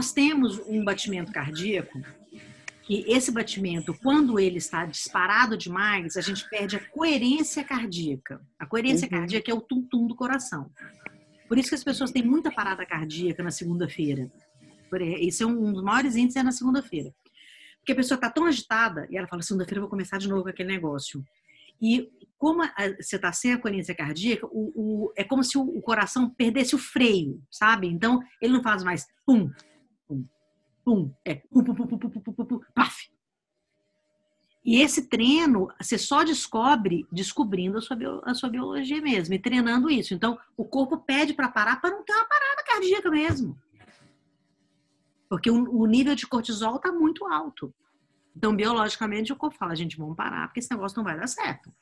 nós temos um batimento cardíaco que esse batimento, quando ele está disparado demais, a gente perde a coerência cardíaca. A coerência uhum. cardíaca é o tum-tum do coração. Por isso que as pessoas têm muita parada cardíaca na segunda-feira. Isso é um dos maiores índices é na segunda-feira. Porque a pessoa está tão agitada e ela fala: segunda-feira eu vou começar de novo com aquele negócio. E como você está sem a coerência cardíaca, o, o, é como se o, o, coração perdesse o freio, sabe? Então ele não faz mais pum, pum, é. E esse treino você só descobre descobrindo a sua, a sua biologia mesmo e treinando isso. Então o corpo pede para parar para não ter uma parada cardíaca mesmo. Porque o, nível de cortisol está muito alto. Então, biologicamente, o corpo fala, gente, vamos parar, porque esse negócio não vai dar certo.